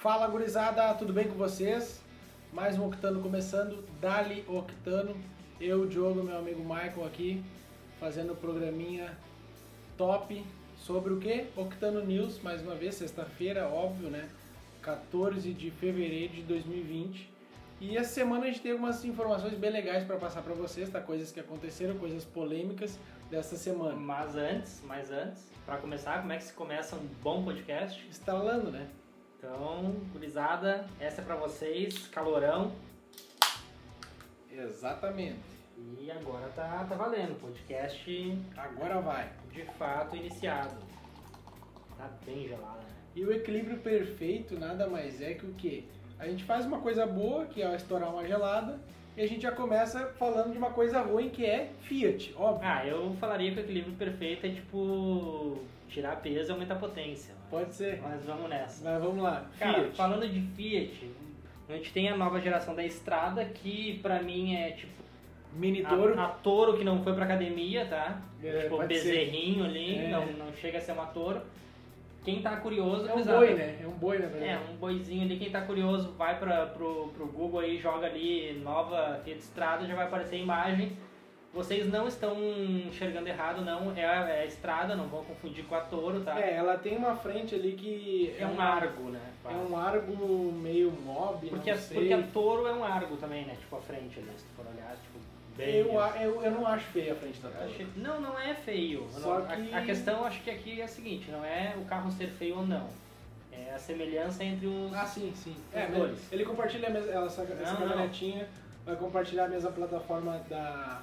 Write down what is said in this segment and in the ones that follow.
Fala gurizada, tudo bem com vocês? Mais um Octano começando, Dali Octano. Eu, Diogo, meu amigo Michael aqui, fazendo o programinha top sobre o que? Octano News, mais uma vez, sexta-feira, óbvio, né? 14 de fevereiro de 2020. E essa semana a gente tem algumas informações bem legais para passar para vocês, tá? Coisas que aconteceram, coisas polêmicas dessa semana. Mas antes, mas antes, para começar, como é que se começa um bom podcast? Instalando, né? Então, gurizada, essa é para vocês, calorão. Exatamente. E agora tá, tá valendo, podcast Agora vai. de fato iniciado. Tá bem gelado, né? E o equilíbrio perfeito nada mais é que o quê? A gente faz uma coisa boa, que é estourar uma gelada, e a gente já começa falando de uma coisa ruim, que é Fiat, óbvio. Ah, eu falaria que o equilíbrio perfeito é tipo tirar peso e aumentar a potência. mas- Pode ser. Mas vamos nessa. Mas vamos lá. Cara, Fiat. falando de Fiat, a gente tem a nova geração da Estrada, que pra mim é tipo Mini Toro. a, a touro que não foi pra academia, tá? É, tipo, pode ser. bezerrinho ali, É. não, não chega a ser uma touro. Quem tá curioso, É um boi, né? É um boi, na É, verdade. um boizinho ali, quem tá curioso, vai pra, pro, pro Google aí, joga ali nova Fiat Estrada, já vai aparecer a imagem. Vocês não estão enxergando errado, não. É a, é a estrada, não vão confundir com a touro, tá? É, ela tem uma frente ali que... É um argo, né? É um argo meio mob, Porque, a, sei. porque a touro é um argo também, né? Tipo, a frente ali, se tu for olhar, tipo. Eu, a- eu, eu não acho feia a frente da achei- Não, não é feio. Só Não, a- que- a, questão, acho que aqui é a seguinte, não é o carro ser feio ou não. É a semelhança entre os... Ah, sim, sim. É, dois. ele compartilha a mesma, essa, essa Não, não. caminhonetinha, vai compartilhar a mesma plataforma da,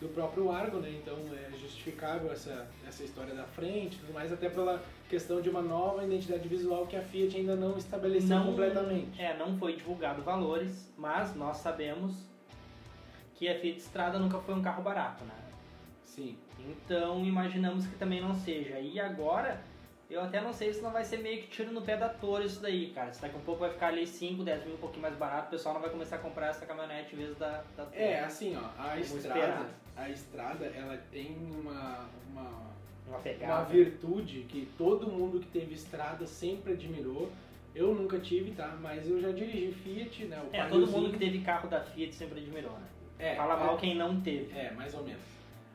do próprio Argo, né? Então é justificável essa, essa história da frente e tudo mais, até pela questão de uma nova identidade visual que a Fiat ainda não estabeleceu completamente. É, não foi divulgado valores, mas nós sabemos que a Fiat Strada nunca foi um carro barato, né? Sim. Então imaginamos que também não seja. E agora, eu até não sei se não vai ser meio que tiro no pé da Toro isso daí, cara. Se daqui a pouco vai ficar ali 5, 10 mil, um pouquinho mais barato, o pessoal não vai começar a comprar essa caminhonete em vez da, da Toro. É, assim, ó, a Vamos estrada, esperar. a estrada, ela tem uma, uma, Uma uma pegada. virtude que todo mundo que teve estrada sempre admirou. Eu nunca tive, tá? Mas eu já dirigi Fiat, né? O É, todo mundo que teve carro da Fiat sempre admirou, né? É, Fala é- mal quem não teve. É, mais ou menos.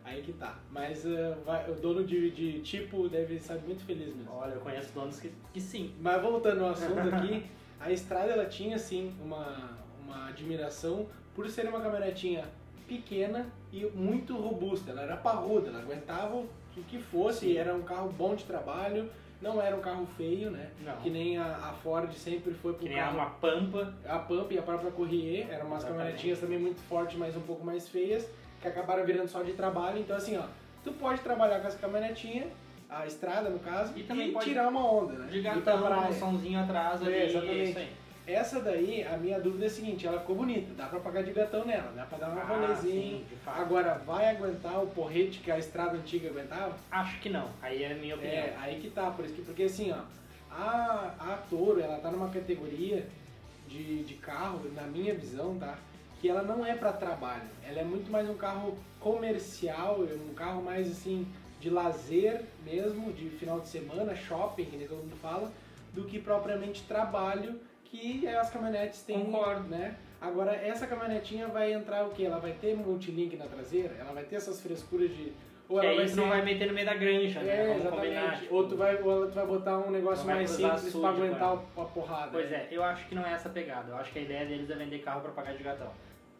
Aí que tá. Mas uh, vai- o dono de, de tipo deve estar muito feliz mesmo. Olha, eu conheço donos que, que sim. Mas voltando ao assunto aqui, a estrada ela tinha sim uma, uma admiração por ser uma caminhonetinha pequena e muito robusta. Ela era parruda, ela aguentava o que fosse, Sim. era um carro bom de trabalho, não era um carro feio, né? Não. Que nem a, a Ford sempre foi pro Que nem carro uma pampa. a Pump e a própria Corrier eram umas Exatamente. caminhonetinhas também muito fortes, mas um pouco mais feias, que acabaram virando só de trabalho. Então, assim, ó, tu pode trabalhar com essa caminhonetinha, a estrada no caso, E também pode- tirar uma onda, né? De gatão, um somzinho atrás ali. É, exatamente. Essa daí, a minha dúvida é a seguinte: ela ficou bonita, dá pra pagar de gatão nela, dá pra dar um Ah, rolezinho. sim. Agora, vai aguentar o porrete que a estrada antiga aguentava? Acho que não. Aí é a minha opinião. É, aí que tá, por isso que, porque assim, ó, a, a Toro, ela tá numa categoria de, de carro, na minha visão, tá? Que ela não é pra trabalho, ela é muito mais um carro comercial, um carro mais assim, de lazer mesmo, de final de semana, shopping, que nem todo mundo fala, do que propriamente trabalho, que as caminhonetes têm, Concordo. né? Agora, essa caminhonetinha vai entrar o quê? Ela vai ter multilink na traseira? Ela vai ter essas frescuras de... Ou ela aí vai ser... não vai meter no meio da granja, né? É, Vamos combinar. exatamente. tipo, Ou tu vai, ou tu vai botar um negócio mais simples açude, pra aguentar né? o- a porrada. Pois é, eu acho que não é essa pegada. Eu acho que a ideia deles é vender carro pra pagar de gatão.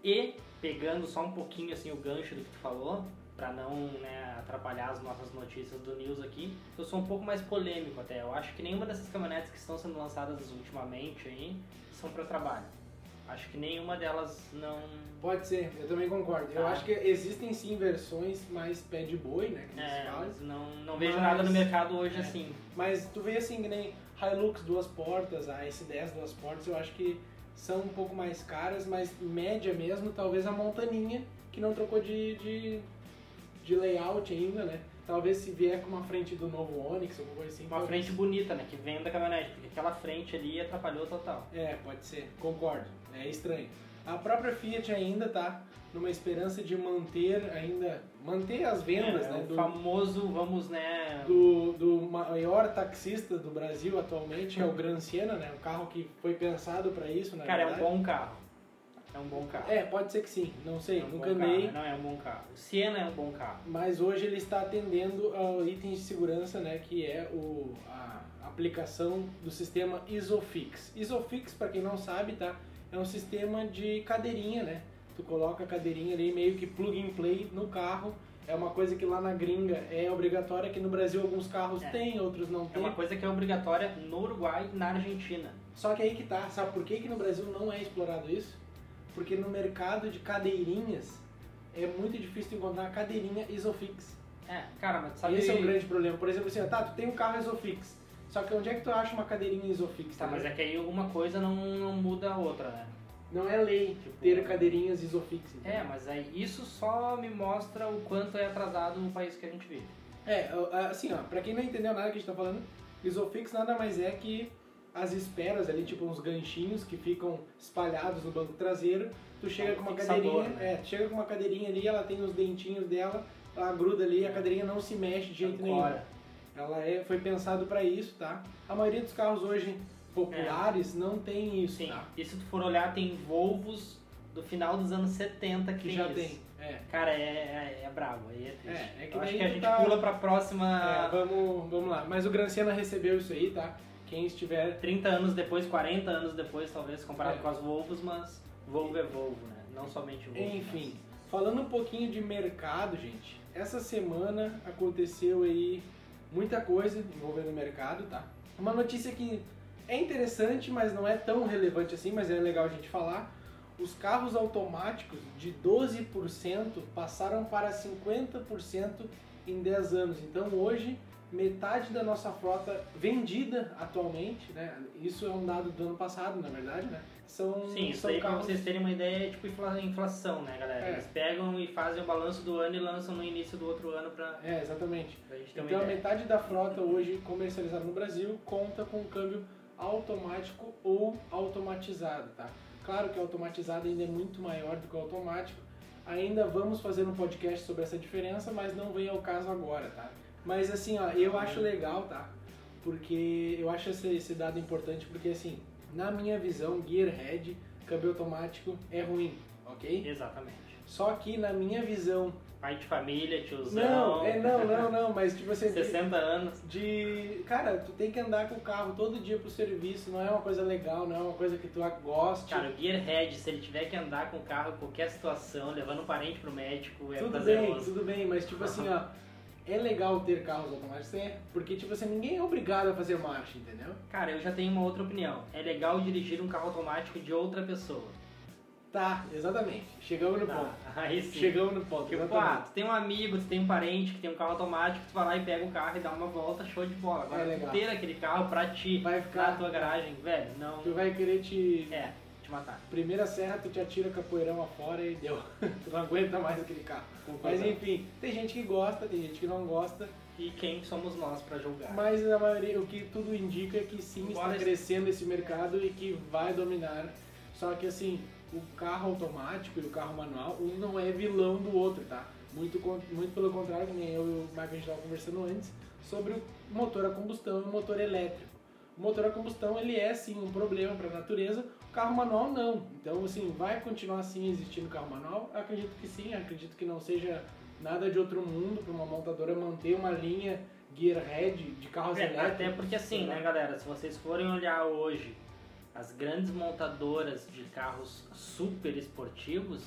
E, pegando só um pouquinho assim o gancho do que tu falou, pra não né, atrapalhar as nossas notícias do News aqui, eu sou um pouco mais polêmico até. Eu acho que nenhuma dessas caminhonetes que estão sendo lançadas ultimamente aí são pra trabalho. Acho que nenhuma delas não. Pode ser, eu também concordo. Eu Tá. acho que existem sim versões mais pé de boi, né? Que É, falam. mas não, não vejo Mas- nada no mercado hoje é. assim. Mas tu vê assim, que nem Hilux duas portas, a S10 duas portas, eu acho que são um pouco mais caras, mas média mesmo, talvez a montaninha, que não trocou de, de, de layout ainda, né? Talvez se vier com uma frente do novo Onix, alguma coisa assim. Uma talvez- frente bonita, né? Que vem da caminhonete, porque aquela frente ali atrapalhou total. É, pode ser, concordo. É estranho. A própria Fiat ainda tá numa esperança de manter ainda manter as vendas, é, né? O Do, famoso, vamos, né? do, do maior taxista do Brasil atualmente, é o Gran Siena, né? Um carro que foi pensado para isso, na Cara, é um verdade. bom carro. É um bom carro. É, pode ser que sim, não sei, É um nunca andei. Não, é um bom carro. O Siena é um bom carro. Mas hoje ele está atendendo ao itens de segurança, né, que é o, a aplicação do sistema Isofix. Isofix, para quem não sabe, tá, é um sistema de cadeirinha, né? Tu coloca a cadeirinha ali meio que plug and play no carro. É uma coisa que lá na gringa é obrigatória, que no Brasil alguns carros É. têm, outros não É têm. uma coisa que é obrigatória no Uruguai e na Argentina. Só que aí que tá, sabe por que, que no Brasil não é explorado isso? Porque no mercado de cadeirinhas é muito difícil encontrar cadeirinha Isofix. É, cara, mas sabe... Esse é um grande problema. Por exemplo, assim, ó, tá, tu tem um carro Isofix. Só que onde é que tu acha uma cadeirinha Isofix? Tá, mas ligado? é que aí uma coisa não, não muda a outra, né? Não é lei Tipo, ter cadeirinhas Isofix. entendeu? É, mas aí isso só me mostra o quanto é atrasado o país que a gente vive. É, assim, ó, pra quem não entendeu nada que a gente tá falando, Isofix nada mais é que as esperas ali, tipo uns ganchinhos que ficam espalhados no banco traseiro. Tu chega É um com uma cadeirinha, né? é, tu chega com uma cadeirinha ali, ela tem os dentinhos dela, ela gruda ali e a cadeirinha não se mexe de jeito nenhum. Ela é, foi pensado pra isso, tá? A maioria dos carros hoje populares não tem isso, sim. tá? E se tu for olhar, tem Volvos do final dos anos 70 que, Que tem já isso. tem. É. Cara, é, é, é brabo, aí é triste. É, é que acho que a gente tá- pula pra próxima... É, vamos, vamos lá. Mas o Gran recebeu isso aí, tá? Quem estiver 30 anos depois, 40 anos depois, talvez, comparado É. com as Volvos, mas Volvo é Volvo, né? Não somente Volvo. Enfim, falando um pouquinho de mercado, gente. Essa semana aconteceu aí muita coisa envolvendo o mercado, tá? Uma notícia que é interessante, mas não é tão relevante assim, mas é legal a gente falar. Os carros automáticos de 12% passaram para 50% em 10 anos. Então hoje, metade da nossa frota vendida atualmente, né? Isso é um dado do ano passado, na verdade, né? São, Sim, isso são aí pra carros vocês terem uma ideia é tipo infla- inflação, né, galera? É. Eles pegam e fazem o balanço do ano e lançam no início do outro ano pra, É, exatamente. pra Então a metade da frota hoje comercializada no Brasil conta com câmbio automático ou automatizado, tá? Claro que o automatizado ainda é muito maior do que o automático. Ainda vamos fazer um podcast sobre essa diferença, mas não vem ao caso agora, tá? Mas assim, ó, eu acho legal, tá? Porque eu acho esse, esse dado importante porque assim, na minha visão, Gearhead, câmbio automático é ruim, ok? Exatamente. Só que na minha visão, Pai de família, tiozão. não, é não, não, não, mas tipo assim, 60 anos. de. Cara, tu tem que andar com o carro todo dia pro serviço, não é uma coisa legal, não é uma coisa que tu goste. Cara, o Gearhead, se ele tiver que andar com o carro em qualquer situação, levando um parente pro médico, é tudo bem, tudo bem, mas tipo assim, ó. É legal ter carros automáticos, é, porque tipo assim, ninguém é obrigado a fazer marcha, entendeu? Cara, eu já tenho uma outra opinião. É legal dirigir um carro automático de outra pessoa. Tá, exatamente. Chegamos no Tá, ponto. Aí sim. Chegamos no ponto, Tipo, ah, tu tem um amigo, tu tem um parente que tem um carro automático, tu vai lá e pega o carro e dá uma volta, show de bola. Agora, É ter aquele carro pra ti, Vai na ficar. tua garagem, velho, não... Tu vai querer te. É, te matar. Primeira serra, tu te atira capoeirão afora e deu. tu não aguenta mais aquele carro. Mas enfim, tem gente que gosta, tem gente que não gosta. E quem somos nós pra julgar? Mas a maioria, o que tudo indica é que sim, está Embora- crescendo esse mercado e que vai dominar. Só que assim, o carro automático e o carro manual, um não é vilão do outro, tá? Muito, muito pelo contrário, que nem eu e o Marco a gente estava conversando antes, sobre o motor a combustão e o motor elétrico. O motor a combustão, ele é sim um problema para a natureza, o carro manual não. Então, assim, vai continuar assim existindo carro manual? Acredito que sim, acredito que não seja nada de outro mundo para uma montadora manter uma linha Gearhead de carros É, elétricos. até porque assim, né, galera, se vocês forem olhar hoje as grandes montadoras de carros super esportivos,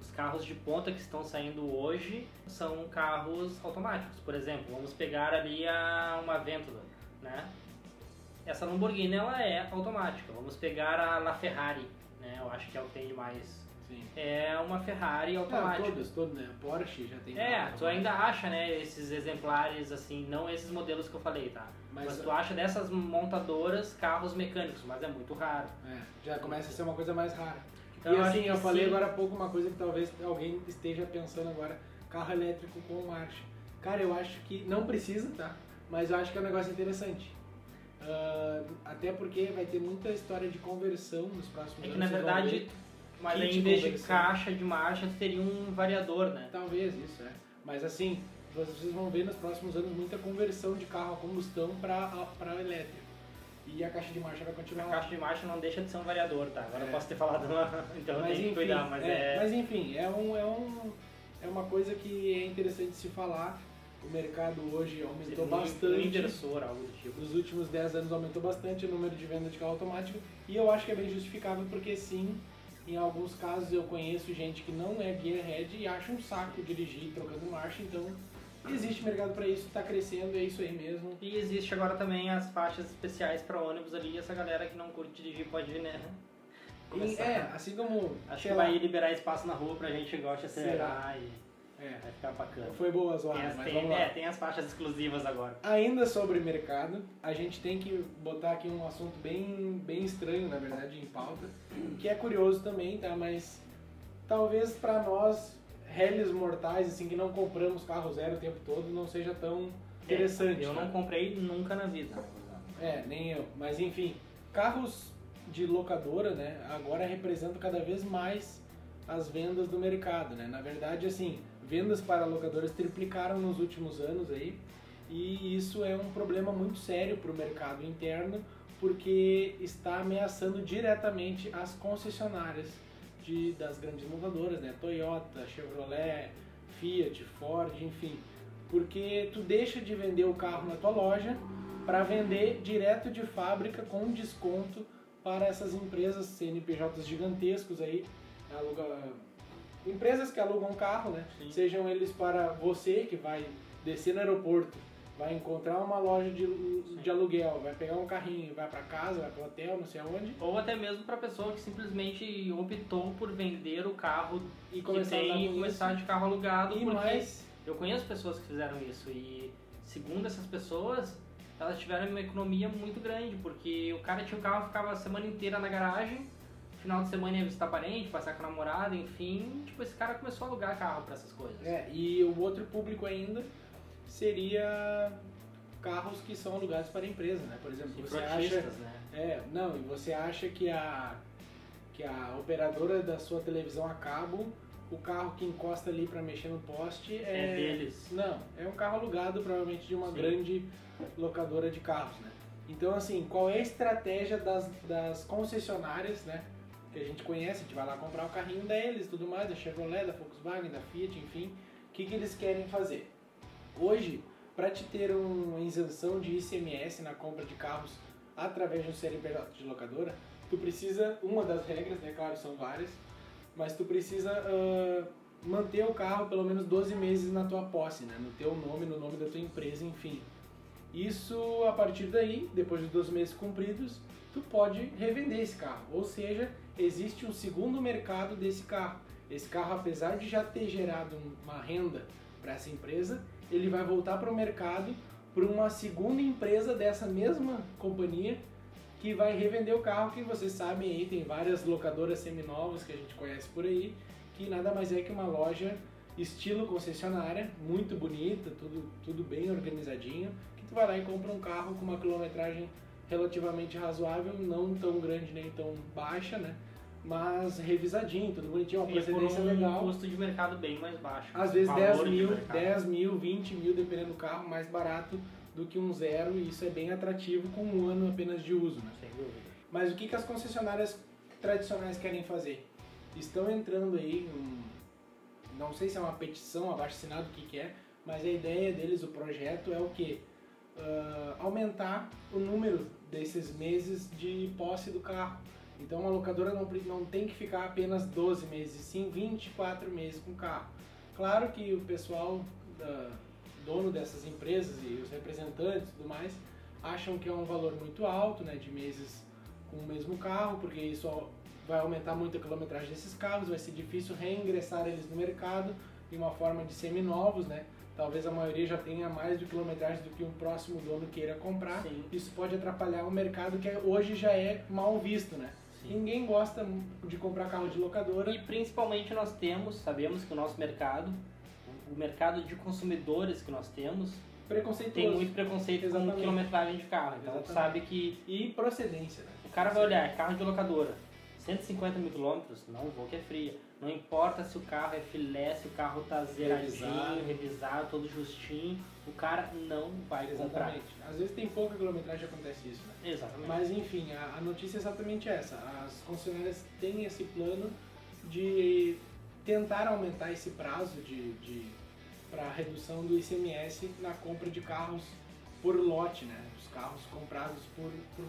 os carros de ponta que estão saindo hoje são carros automáticos. Por exemplo, vamos pegar ali a uma Aventador, né? Essa Lamborghini ela é automática. Vamos pegar a LaFerrari, né? Eu acho que é o que tem de mais. Sim. É uma Ferrari automática. todos, todos, né? Porsche já tem. É, tu ainda acha, né, esses exemplares assim, não esses modelos que eu falei, tá? Mas, Mas, tu acha dessas montadoras carros mecânicos, mas é muito raro. é, já começa a ser uma coisa mais rara. Então, e eu assim, eu falei sim. agora há pouco uma coisa que talvez alguém esteja pensando agora, carro elétrico com marcha. Cara, eu acho que não precisa, tá? Mas eu acho que é um negócio interessante. Ah, até porque vai ter muita história de conversão nos próximos É que anos. na vocês vão verdade, ver. Mas em vez de caixa de marcha, tu teria um variador, né? Talvez isso, é. Mas assim, vocês vão ver nos próximos anos muita conversão de carro a combustão para elétrico. E a caixa de marcha vai A continuar. caixa de marcha não deixa de ser um variador, tá? Agora É. eu posso ter falado uma... Então mas, que enfim, cuidar, mas é... mas enfim, é, um, é, um, é uma coisa que é interessante se falar. O mercado hoje aumentou um- Um bastante. inversor, algo do tipo. Nos últimos 10 anos aumentou bastante o número de venda de carro automático e eu acho que é bem justificável porque sim, em alguns casos eu conheço gente que não é gearhead e acha um saco dirigir trocando marcha, então existe mercado para isso, está crescendo, é isso aí mesmo. E existe agora também as faixas especiais para ônibus ali, e essa galera que não curte dirigir pode, né? E, é, assim como Acho que lá, vai liberar espaço na rua pra gente que gosta de acelerar e é, vai ficar bacana. foi boa as Tem horas, tem, lá. é, tem as faixas exclusivas agora. Ainda sobre mercado, a gente tem que botar aqui um assunto bem, bem estranho, na verdade, em pauta, que é curioso também, tá? Mas talvez para nós, réis mortais, assim, que não compramos carro zero o tempo todo, não seja tão interessante. É, eu tá? não comprei nunca na vida. É, nem eu. Mas enfim, carros de locadora, né, agora representam cada vez mais as vendas do mercado, né? Na verdade, assim, vendas para locadoras triplicaram nos últimos anos aí, e isso é um problema muito sério para o mercado interno, porque está ameaçando diretamente as concessionárias de, das grandes montadoras, né? Toyota, Chevrolet, Fiat, Ford, enfim. Porque tu deixa de vender o carro na tua loja para vender direto de fábrica com desconto para essas empresas CNPJs gigantescos aí, aluga, empresas que alugam carro, né? Sim. Sejam eles para você que vai descer no aeroporto, vai encontrar uma loja de, de aluguel, vai pegar um carrinho, vai para casa, vai para hotel, não sei aonde, Ou até mesmo pra pessoa que simplesmente optou por vender o carro e começar tem e com começar de carro alugado. E mais, eu conheço pessoas que fizeram isso e, segundo essas pessoas, elas tiveram uma economia muito grande, porque o cara tinha um carro, ficava a semana inteira na garagem, final de semana ia visitar parente, passar com a namorada, enfim. Tipo, esse cara começou a alugar carro pra essas coisas. É, e o outro público ainda seria carros que são alugados para empresa, né? Por exemplo, E você acha, né? é, não, e você acha que a que a operadora da sua televisão a cabo, o carro que encosta ali para mexer no poste É é, deles. Não, é um carro alugado provavelmente de uma Sim. grande locadora de carros, né? Então, assim, qual é a estratégia das, das concessionárias, né? Que a gente conhece, a gente vai lá comprar o carrinho deles tudo mais, da Chevrolet, da Volkswagen, da Fiat, enfim. O que, que eles querem fazer? Hoje, para te ter uma isenção de ICMS na compra de carros através de um CNPJ de locadora, tu precisa, uma das regras, né? Claro, são várias, mas tu precisa ah, manter o carro pelo menos 12 meses na tua posse, né? No teu nome, no nome da tua empresa, enfim. Isso, a partir daí, depois de 12 meses cumpridos, tu pode revender esse carro. Ou seja, existe um segundo mercado desse carro. Esse carro, apesar de já ter gerado uma renda para essa empresa, ele vai voltar para o mercado para uma segunda empresa dessa mesma companhia que vai revender o carro, que vocês sabem aí, tem várias locadoras seminovas que a gente conhece por aí, que nada mais é que uma loja estilo concessionária, muito bonita, tudo, tudo bem organizadinho, que tu vai lá e compra um carro com uma quilometragem relativamente razoável, não tão grande nem tão baixa, né? Mas revisadinho, tudo bonitinho, uma E procedência um legal. custo de mercado bem mais baixo. Às vezes Valor 10 de mil, mercado. 10 mil, 20 mil, dependendo do carro, mais barato do que um zero, e isso é bem atrativo com um ano apenas de uso, né? Sem dúvida. Mas o que, que as concessionárias tradicionais querem fazer? Estão entrando aí, um, não sei se é uma petição, abaixo assinado, o que, que é, mas a ideia deles, o projeto, é o que? aumentar o número desses meses de posse do carro. Então a locadora não, não tem que ficar apenas 12 meses, sim 24 meses com o carro. Claro que o pessoal, da- dono dessas empresas e os representantes e tudo mais, acham que é um valor muito alto, né, de meses com o mesmo carro, porque isso vai aumentar muito a quilometragem desses carros, vai ser difícil reingressar eles no mercado de uma forma de seminovos, né? Talvez a maioria já tenha mais de quilometragem do que um próximo dono queira comprar. Sim. Isso pode atrapalhar o mercado que hoje já é mal visto, né? Sim. Ninguém gosta de comprar carro de locadora. E principalmente nós temos, sabemos que o nosso mercado, o mercado de consumidores que nós temos, tem muito preconceito Exatamente. com quilometragem de carro. Então Exatamente. sabe que E procedência, né? o cara vai olhar, carro de locadora, 150 mil quilômetros, não vou que é fria. Não importa se o carro é filé, se o carro tá zeradinho, Revisado. revisado, todo justinho, o cara não vai comprar. Exatamente. Às vezes tem pouca quilometragem acontece isso, né? Exatamente. Mas enfim, a, a notícia é exatamente essa. As concessionárias têm esse plano de tentar aumentar esse prazo de, de para redução do ICMS na compra de carros por lote, né? Os carros comprados por, por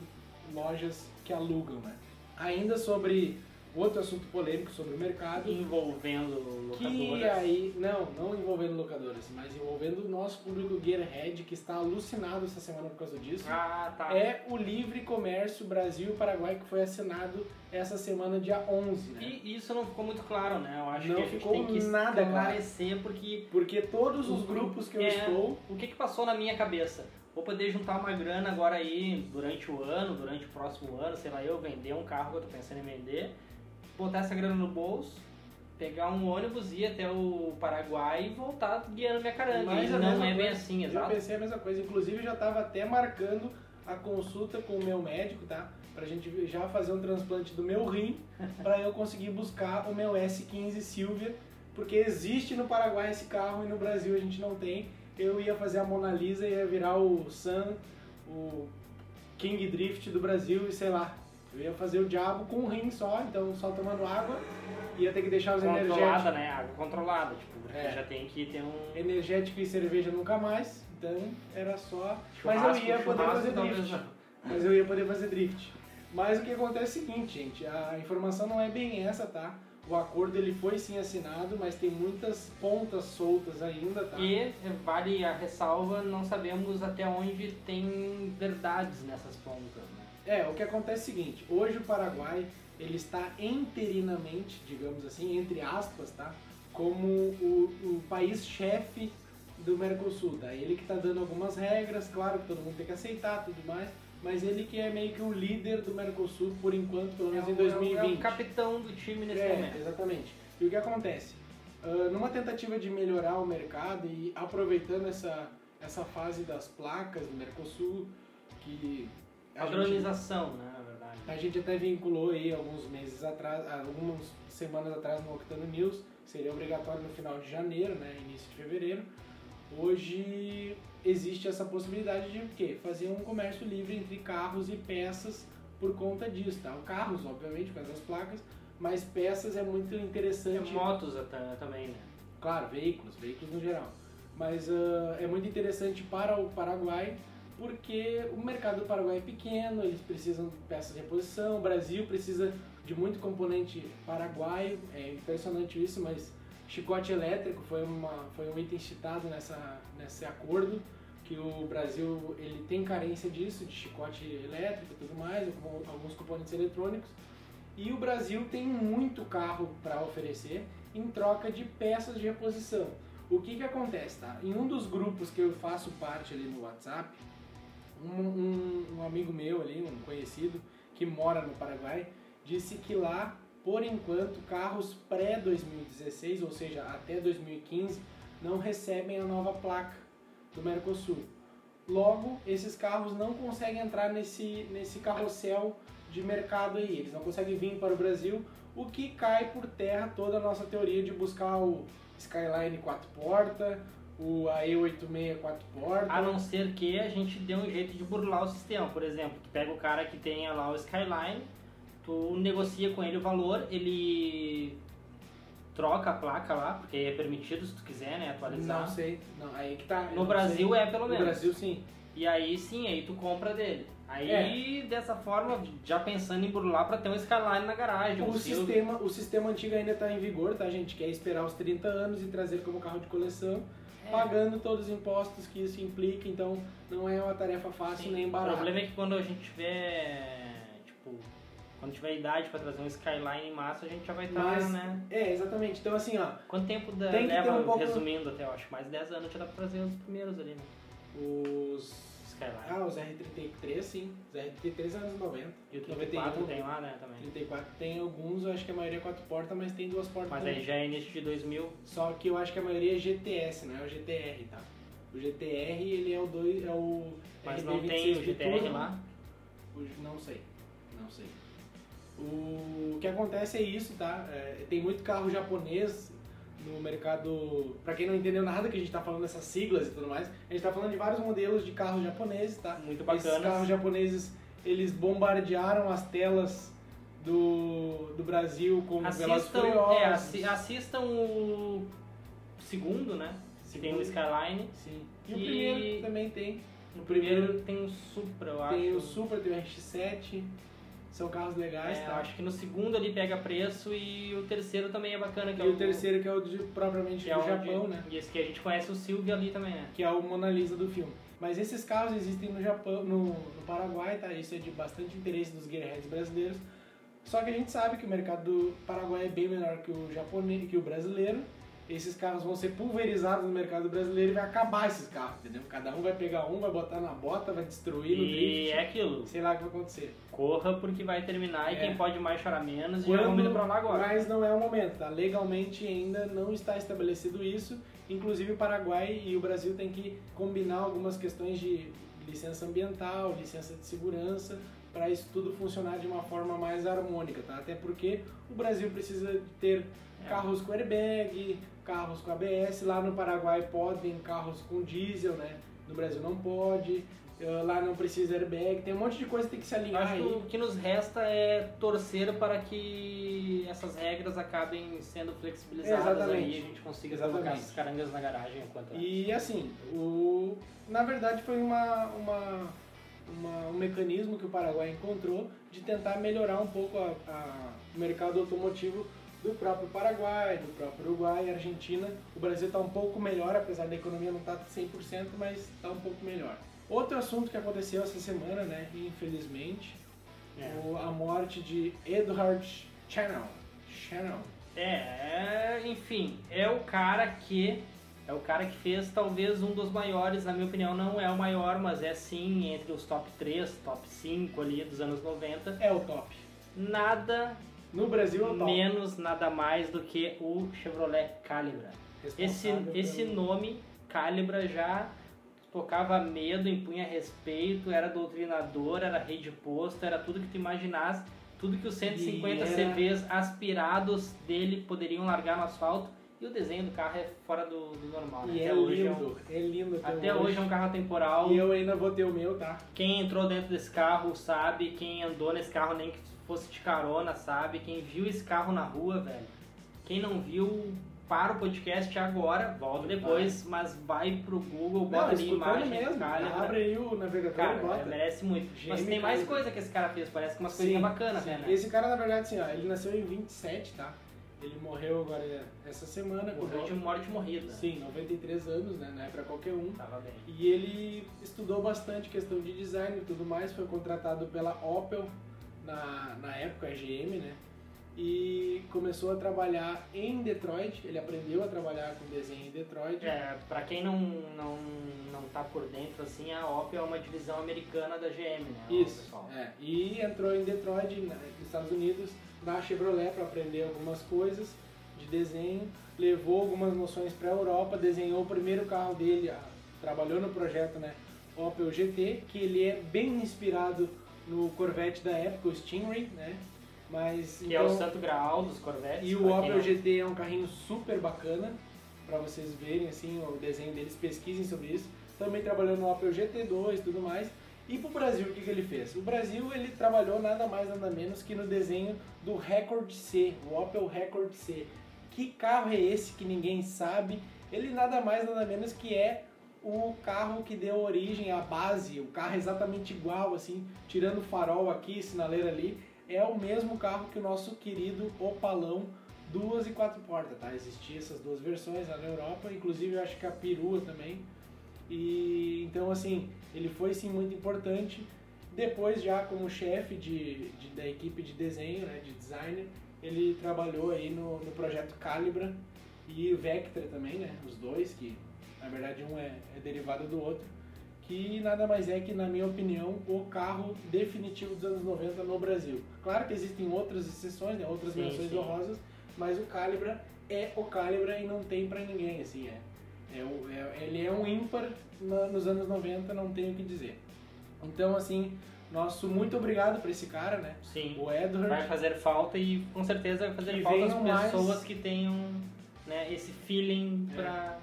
lojas que alugam, né? Ainda sobre outro assunto polêmico sobre o mercado, Envolvendo que locadoras. aí, não, não envolvendo locadoras, mas envolvendo o nosso público Gearhead, que está alucinado essa semana por causa disso Ah, tá. é o Livre Comércio Brasil-Paraguai que foi assinado essa semana, dia 11, né? E isso não ficou muito claro, né? Eu acho Não que a gente ficou tem que nada esclarecer porque Porque todos os grupos que eu É. estou, o que, que passou na minha cabeça? Vou poder juntar uma grana agora aí durante o ano, durante o próximo ano, sei lá, eu vender um carro que eu tô pensando em vender, botar essa grana no bolso, pegar um ônibus, ir até o Paraguai e voltar guiando minha caranga. Mais a não é bem coisa. assim, eu exato. pensei a mesma coisa. Inclusive, eu já estava até marcando a consulta com o meu médico, tá? Pra gente já fazer um transplante do meu rim, pra eu conseguir buscar o meu S15 Silvia, porque existe no Paraguai esse carro e no Brasil a gente não tem. Eu ia fazer a Mona Lisa e ia virar o Sun, o King Drift do Brasil e sei lá. Eu ia fazer o diabo com um rim só, então só tomando água. Ia ter que deixar os energéticos. Controlada, né? Água controlada, tipo, porque É. já tem que ter um energético e cerveja nunca mais, então era só. Mas eu churrasco, ia poder churrasco, fazer drift. Mas eu ia poder fazer drift. Mas o que acontece é o seguinte, gente, a informação não é bem essa, tá? O acordo ele foi sim assinado, mas tem muitas pontas soltas ainda, tá? E vale a ressalva, não sabemos até onde tem verdades nessas pontas? É, o que acontece é o seguinte, hoje o Paraguai, ele está interinamente, digamos assim, entre aspas, tá? Como o, o país-chefe do Mercosul, tá? Ele que está dando algumas regras, claro que todo mundo tem que aceitar, tudo mais, mas ele que é meio que o líder do Mercosul por enquanto, pelo menos é em o- é o- 2020. É o capitão do time nesse É, momento. exatamente. E o que acontece? Ah, numa tentativa de melhorar o mercado e aproveitando essa, essa fase das placas do Mercosul, que a gente, Padronização, né, na verdade. a gente até vinculou aí alguns meses atrás, algumas semanas atrás no Octano News, seria obrigatório no final de janeiro, né, início de fevereiro. Hoje existe essa possibilidade de o quê? Fazer um comércio livre entre carros e peças por conta disso, tá? Carros, obviamente, por causa das placas, mas peças é muito interessante. motos até- também, né? Claro, veículos, veículos no geral. Mas ah, é muito interessante para o Paraguai porque o mercado do Paraguai é pequeno, eles precisam de peças de reposição, o Brasil precisa de muito componente paraguaio, é impressionante isso, mas chicote elétrico foi, uma, foi um item citado nessa, nesse acordo, que o Brasil ele tem carência disso, de chicote elétrico e tudo mais, alguns componentes eletrônicos, e o Brasil tem muito carro para oferecer em troca de peças de reposição. O que que acontece, tá? Em um dos grupos que eu faço parte ali no WhatsApp, um, um- um amigo meu ali, um conhecido, que mora no Paraguai, disse que lá, por enquanto, carros pré-2016, ou seja, até 2015, não recebem a nova placa do Mercosul. Logo, esses carros não conseguem entrar nesse, nesse carrossel de mercado aí, eles não conseguem vir para o Brasil, o que cai por terra toda a nossa teoria de buscar o Skyline 4 portas, o AE86 4 portas. A não ser que a gente dê um jeito de burlar o sistema. Por exemplo, tu pega o cara que tenha lá o Skyline, tu negocia com ele o valor, ele troca a placa lá, porque é permitido se tu quiser, né, atualizar. Não sei, não, aí que tá. No Brasil sei. é pelo No menos. Brasil sim. E aí sim, aí tu compra dele. Aí dessa forma, já pensando em burlar pra ter um Skyline na garagem. um O Silvia. sistema, o sistema antigo ainda está em vigor, tá? Gente quer esperar os 30 anos e trazer como carro de coleção, É. pagando todos os impostos que isso implica, então não é uma tarefa fácil Sim, nem O barata. problema é que quando a gente tiver, tipo, quando tiver idade pra trazer um Skyline em massa, a gente já vai estar, Mas- né? É, exatamente. Então assim, ó, Quanto tempo da, leva, um pouco- resumindo até, eu acho, mais de 10 anos já dá pra trazer os primeiros ali, né? os Skyline. ah, os R33 sim, os R33 anos 90. e o 34 91, tem lá, né, também. 34 tem alguns, eu acho que a maioria é quatro portas, mas tem duas portas. Mas também. aí já é início de 2000. Só que eu acho que a maioria é GTS, não é o GTR, tá? O GTR, ele é o dois, é o Mas RB26 não tem o GTR Biturbo. lá. Não sei, não sei. O que acontece é isso, tá? É, tem muito carro japonês no mercado. Pra quem não entendeu nada que a gente tá falando dessas siglas e tudo mais, a gente tá falando de vários modelos de carros japoneses, tá? Muito Esses bacanas. carros japoneses, eles bombardearam as telas do, do Brasil com Assistam, é, assi- assistam o segundo, né? Que tem o Skyline. Sim. E, E- o primeiro também tem. No primeiro tem o Supra, eu acho. Tem o Supra, tem o RX-7. São carros legais, É, eu tá? acho que no segundo ele pega preço e o terceiro também é bacana. Que E é o terceiro que é o de, propriamente que é do onde- Japão, né? E esse que a gente conhece o Silvio ali também, né? que é o Mona Lisa do filme. Mas esses carros existem no Japão, no, no Paraguai, tá? Isso é de bastante interesse dos gearheads brasileiros. Só que a gente sabe que o mercado do Paraguai é bem menor que o japonês, que o brasileiro. Esses carros vão ser pulverizados no mercado brasileiro e vai acabar esses carros, entendeu? Cada um vai pegar um, vai botar na bota, vai destruir no E drift. é aquilo. Sei lá o que vai acontecer. Corra porque vai terminar e É. quem pode mais chorar menos e Quando- já vamos indo pra lá agora. Mas não é o momento, tá? Legalmente ainda não está estabelecido isso. Inclusive o Paraguai e o Brasil têm que combinar algumas questões de licença ambiental, licença de segurança, para isso tudo funcionar de uma forma mais harmônica, tá? Até porque o Brasil precisa ter. Carros com airbag, carros com ABS. Lá no Paraguai podem carros com diesel, né? No Brasil não pode. Eh, Lá não precisa airbag. Tem um monte de coisa que tem que se alinhar acho que aí. o que nos resta é torcer para que essas regras acabem sendo flexibilizadas Exatamente. aí e a gente consiga Exatamente. colocar essas carangas na garagem enquanto E assim, o, na verdade foi uma, uma, uma- um mecanismo que o Paraguai encontrou de tentar melhorar um pouco a- a- o mercado automotivo do próprio Paraguai, do próprio Uruguai e Argentina. O Brasil está um pouco melhor, apesar da economia não estar 100%, mas está um pouco melhor. Outro assunto que aconteceu essa semana, né, infelizmente, É. a morte de Edward Channel. Channel. É, enfim, é o cara que é o cara que fez talvez um dos maiores, na minha opinião, não é o maior, mas é sim entre os top 3, top 5 ali dos anos 90. É o top. Nada No Brasil é o top. menos, nada mais do que o Chevrolet Calibra. Esse, esse nome, Calibra, já tocava medo, impunha respeito, era doutrinador, era rei de posto, era tudo que tu imaginasse, tudo que os 150 E era- CVs aspirados dele poderiam largar no asfalto. E o desenho do carro é fora do, do normal, né? E é até hoje é um, lindo, é lindo até, até hoje é um carro atemporal. E eu ainda vou ter o meu, tá? Quem entrou dentro desse carro sabe, quem andou nesse carro nem que fosse de carona sabe, quem viu esse carro na rua, velho. Quem não viu, para o podcast agora, volta depois, mas vai pro Google, bota Não, ali imagem, mesmo. Calibra. Abre aí o navegador Cara, bota. é, merece muito. mas tem mais coisa que esse cara fez, parece que umas coisinhas bacanas, sim. né? né? Esse cara, na verdade, assim, ó, ele nasceu em 27, tá? Ele morreu agora essa semana. Morreu de morte morrida. Sim, 93 anos, né? Não é pra qualquer um. Tava bem. E ele estudou bastante questão de design e tudo mais, foi contratado pela Opel na, na época, a GM, né? E começou a trabalhar em Detroit, ele aprendeu a trabalhar com desenho em Detroit. É, pra quem não, não, não tá por dentro, assim, a Opel é uma divisão americana da GM, né? Isso, é. E entrou em Detroit, nos Estados Unidos, na Chevrolet para aprender algumas coisas de desenho, levou algumas noções para a Europa, desenhou o primeiro carro dele, trabalhou no projeto, né, Opel GT, que ele é bem inspirado no Corvette da época, o Stingray, né? Mas Que é o santo graal dos Corvettes. e o Opel GT é um carrinho super bacana, para vocês verem assim o desenho deles, pesquisem sobre isso. Também trabalhou no Opel GT2 e tudo mais. E pro Brasil, o que, que ele fez? O Brasil ele trabalhou nada mais nada menos que no desenho do Record C, o Opel Record C. Que carro é esse que ninguém sabe? Ele nada mais nada menos que é o carro que deu origem à base, o carro exatamente igual, assim, tirando farol aqui, sinaleira ali, é o mesmo carro que o nosso querido Opalão duas e quatro portas, tá? Existiam essas duas versões lá na Europa, inclusive eu acho que a perua também. E então assim, ele foi sim muito importante. Depois já como chefe de, de- da equipe de desenho, né, de designer, ele trabalhou aí no, no projeto Calibra e Vectra também, né? Os dois, que na verdade um é, é derivado do outro, que nada mais é que, na minha opinião, o carro definitivo dos anos 90 no Brasil. Claro que existem outras exceções, né? outras Sim, menções sim. honrosas, mas o Calibra é o Calibra e não tem pra ninguém, assim, é. é, o- é- ele é um ímpar na- nos anos 90, não tenho o que dizer. Então, assim, Nosso muito obrigado pra esse cara, né? Sim. O Edward. Vai fazer falta e com certeza vai fazer falta as venham mais- pessoas que tenham né, esse feeling É. pra.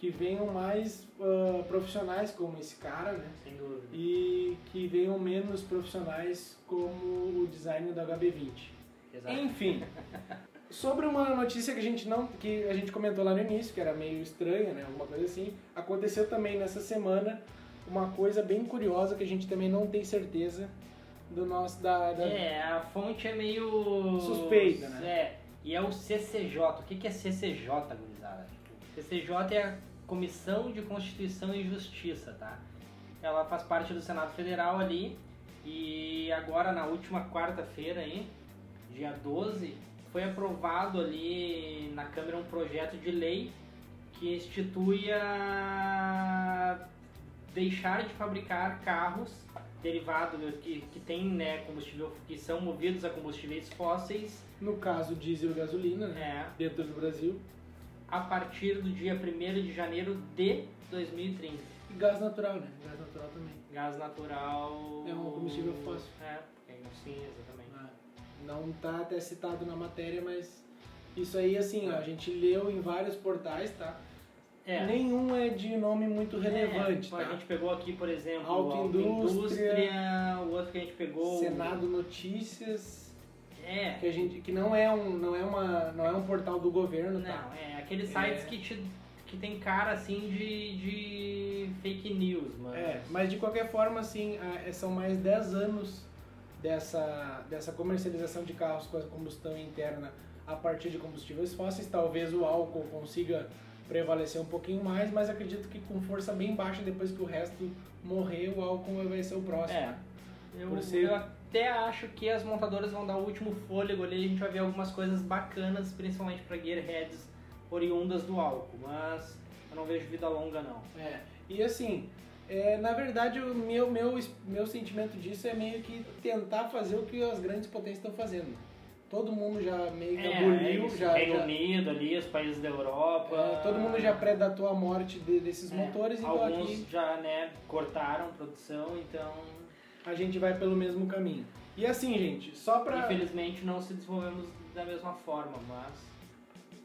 Que venham mais ah, profissionais como esse cara, né? Sem dúvida. E que venham menos profissionais como o design do HB20. Exato. Enfim, sobre uma notícia que a gente não, que a gente comentou lá no início, que era meio estranha, né, alguma coisa assim, aconteceu também nessa semana uma coisa bem curiosa que a gente também não tem certeza do nosso da, da- É, a fonte é meio. Suspeita, né? É, e é o CCJ. O que que é CCJ, gurizada? CCJ é a Comissão de Constituição e Justiça, tá? Ela faz parte do Senado Federal ali e agora na última quarta-feira aí, dia 12, foi aprovado ali na Câmara um projeto de lei que institui a deixar de fabricar carros derivados que, que tem né, combustível que são movidos a combustíveis fósseis no caso diesel e gasolina, né, é, dentro do Brasil, a partir do dia 1 de janeiro de 2030. e gás natural, né? Gás natural também. Gás natural. É um combustível fóssil. É, sim, exatamente. Ah, Não tá até citado na matéria, mas isso aí assim, ó, a gente leu em vários portais, tá? É. Nenhum é de nome muito relevante, É, tá? A gente pegou aqui, por exemplo, Autoindústria, Autoindústria, o outro que a gente pegou. Senado Notícias, É. que a gente que não é um não é uma não é um portal do governo, tá? Não, é aqueles sites É. que te que tem cara assim de, de fake news, mano. É, mas de qualquer forma assim, a- são mais 10 anos dessa dessa comercialização de carros com a combustão interna a partir de combustíveis fósseis, talvez o álcool consiga prevalecer um pouquinho mais, mas acredito que com força bem baixa depois que o resto morrer, o álcool vai ser o próximo. É. Eu, Por ser- eu até acho que as montadoras vão dar o último fôlego ali, a gente vai ver algumas coisas bacanas, principalmente para gearheads oriundas do álcool, mas eu não vejo vida longa não. É, e assim, é, na verdade o meu, meu, meu sentimento disso é meio que tentar fazer o que as grandes potências estão fazendo. Todo mundo já meio que aboliu, isso, já, Reino já- Unido ali, os países da Europa. é, todo mundo já predatou a morte de- desses É, motores, então Alguns aqui já né, cortaram produção, então a gente vai pelo mesmo caminho. E assim, gente, só pra. infelizmente não se desenvolvemos da mesma forma, mas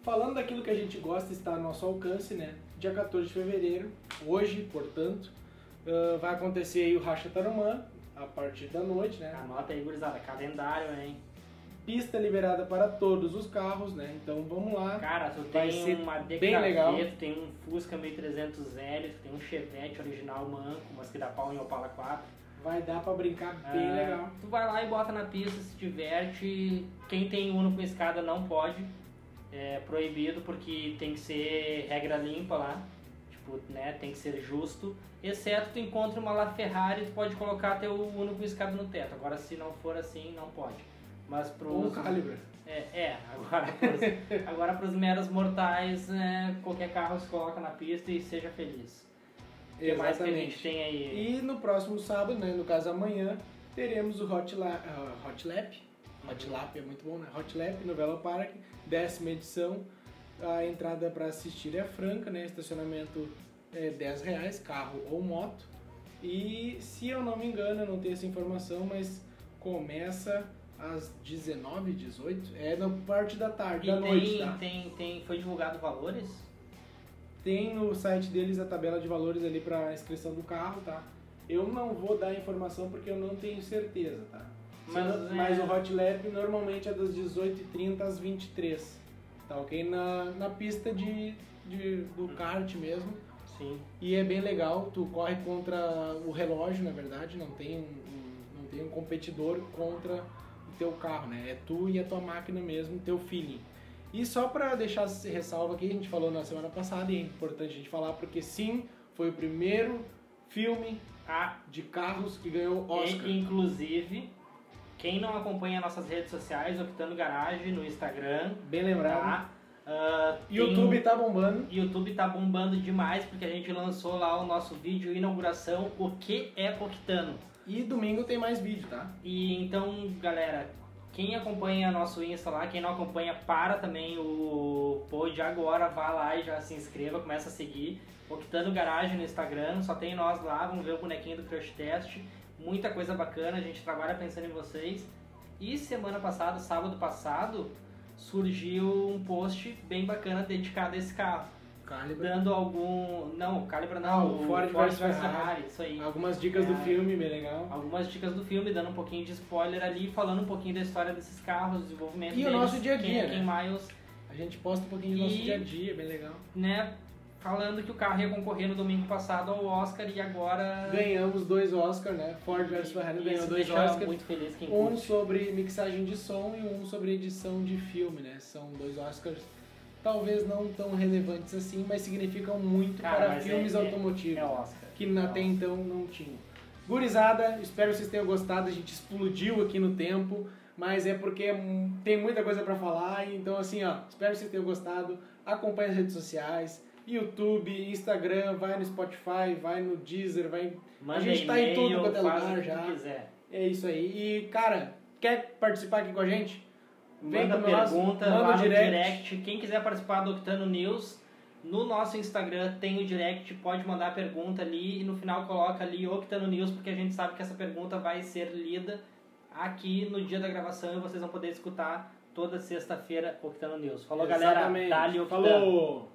Falando daquilo que a gente gosta está ao nosso alcance, né? Dia 14 de fevereiro, hoje, portanto, ah, vai acontecer aí o Racha Tarumã, a partir da noite, né? anota aí, gurizada, calendário, hein? Pista liberada para todos os carros, né? Então vamos lá. Cara, tu Vai tem ser uma bem legal. DKV, tu tem um Fusca 1300L, tu tem um Chevette original manco, mas que dá pau em Opala 4. Vai dar pra brincar bem Ah, legal. Tu vai lá e bota na pista, se diverte. Quem tem Uno com escada não pode. É proibido porque tem que ser regra limpa lá. Tipo, né, tem que ser justo. Exceto tu encontra uma LaFerrari, tu pode colocar teu Uno com escada no teto. Agora se não for assim, não pode. Mas pros... Ou Calibra. É, é, agora pros, agora pros meros mortais, né, qualquer carro se coloca na pista e seja feliz. Que mais que a gente tem aí? E no próximo sábado, né, no caso amanhã, teremos o Hot, La ah, Hot Lap. Hot Lap é muito bom, né? Hot Lap no Velo Park, décima edição. A entrada para assistir é franca, né? Estacionamento é 10 reais, carro ou moto. E se eu não me engano, eu não tenho essa informação, mas começa às 19, 18, é na parte da tarde, E da noite, tem, tá? tem, tem, foi divulgado valores? Tem no site deles a tabela de valores ali para inscrição do carro, tá? Eu não vou dar informação porque eu não tenho certeza, tá? Mas, não- é- mas o Hot Lap normalmente é das 18h30 às 23 tá ok? Na, na pista de, de, do kart mesmo. Sim. E é bem legal, tu corre contra o relógio, na verdade, não tem um, um- não tem um competidor contra o teu carro, né? É tu e a tua máquina mesmo, teu feeling. E só pra deixar essa ressalva aqui, a gente falou na semana passada e é importante a gente falar porque sim, foi o primeiro filme Ah, de carros que ganhou Oscar. e, inclusive, quem não acompanha nossas redes sociais, Octano Garage no Instagram, Bem lembrado. tá? Tem- YouTube tá bombando. YouTube tá bombando demais porque a gente lançou lá o nosso vídeo inauguração, o que é Octano. E domingo tem mais vídeo, tá? E então, galera, quem acompanha nosso Insta lá, quem não acompanha, para também o pod agora, vá lá e já se inscreva, começa a seguir. Octano Garage no Instagram, só tem nós lá, vamos ver o bonequinho do Crush Test. muita coisa bacana, a gente trabalha pensando em vocês. E semana passada, sábado passado, surgiu um post bem bacana dedicado a esse carro. Calibra. Dando algum. Não, Calibra não, Ah, o o Ford versus Ferrari. isso aí. Algumas dicas do É. filme, bem legal. Algumas dicas do filme, dando um pouquinho de spoiler ali, falando um pouquinho da história desses carros, desenvolvimento E o deles, nosso dia a dia, é quem né? Miles, A gente posta um pouquinho do nosso dia a dia, bem legal. né? Falando que o carro ia concorrer no domingo passado ao Oscar e agora. Ganhamos dois Oscars, né? Ford vs Ferrari E ganhou dois Oscars. muito feliz quem Um curte. sobre mixagem de som e um sobre edição de filme, né? São dois Oscars talvez não tão relevantes assim, mas significam muito Cara, para filmes é- é- automotivos. É Oscar. que É até então não tinham. Gurizada, espero que vocês tenham gostado. A gente explodiu aqui no tempo, mas é porque hum, tem muita coisa pra falar. Então, assim, ó, espero que vocês tenham gostado. Acompanhe as redes sociais: YouTube, Instagram, vai no Spotify, vai no Deezer, vai. Manda a gente tá em tudo quanto é lugar já. quiser. É isso aí. E, cara, quer participar aqui com a gente? Vem Manda com nós, pergunta manda direct. direct. Quem quiser participar do Octano News, no nosso Instagram tem o direct, pode mandar a pergunta ali e no final coloca ali Octano News, porque a gente sabe que essa pergunta vai ser lida aqui no dia da gravação e vocês vão poder escutar toda sexta-feira Octano News. Falou, galera. Exatamente. Dali Octano. Falou!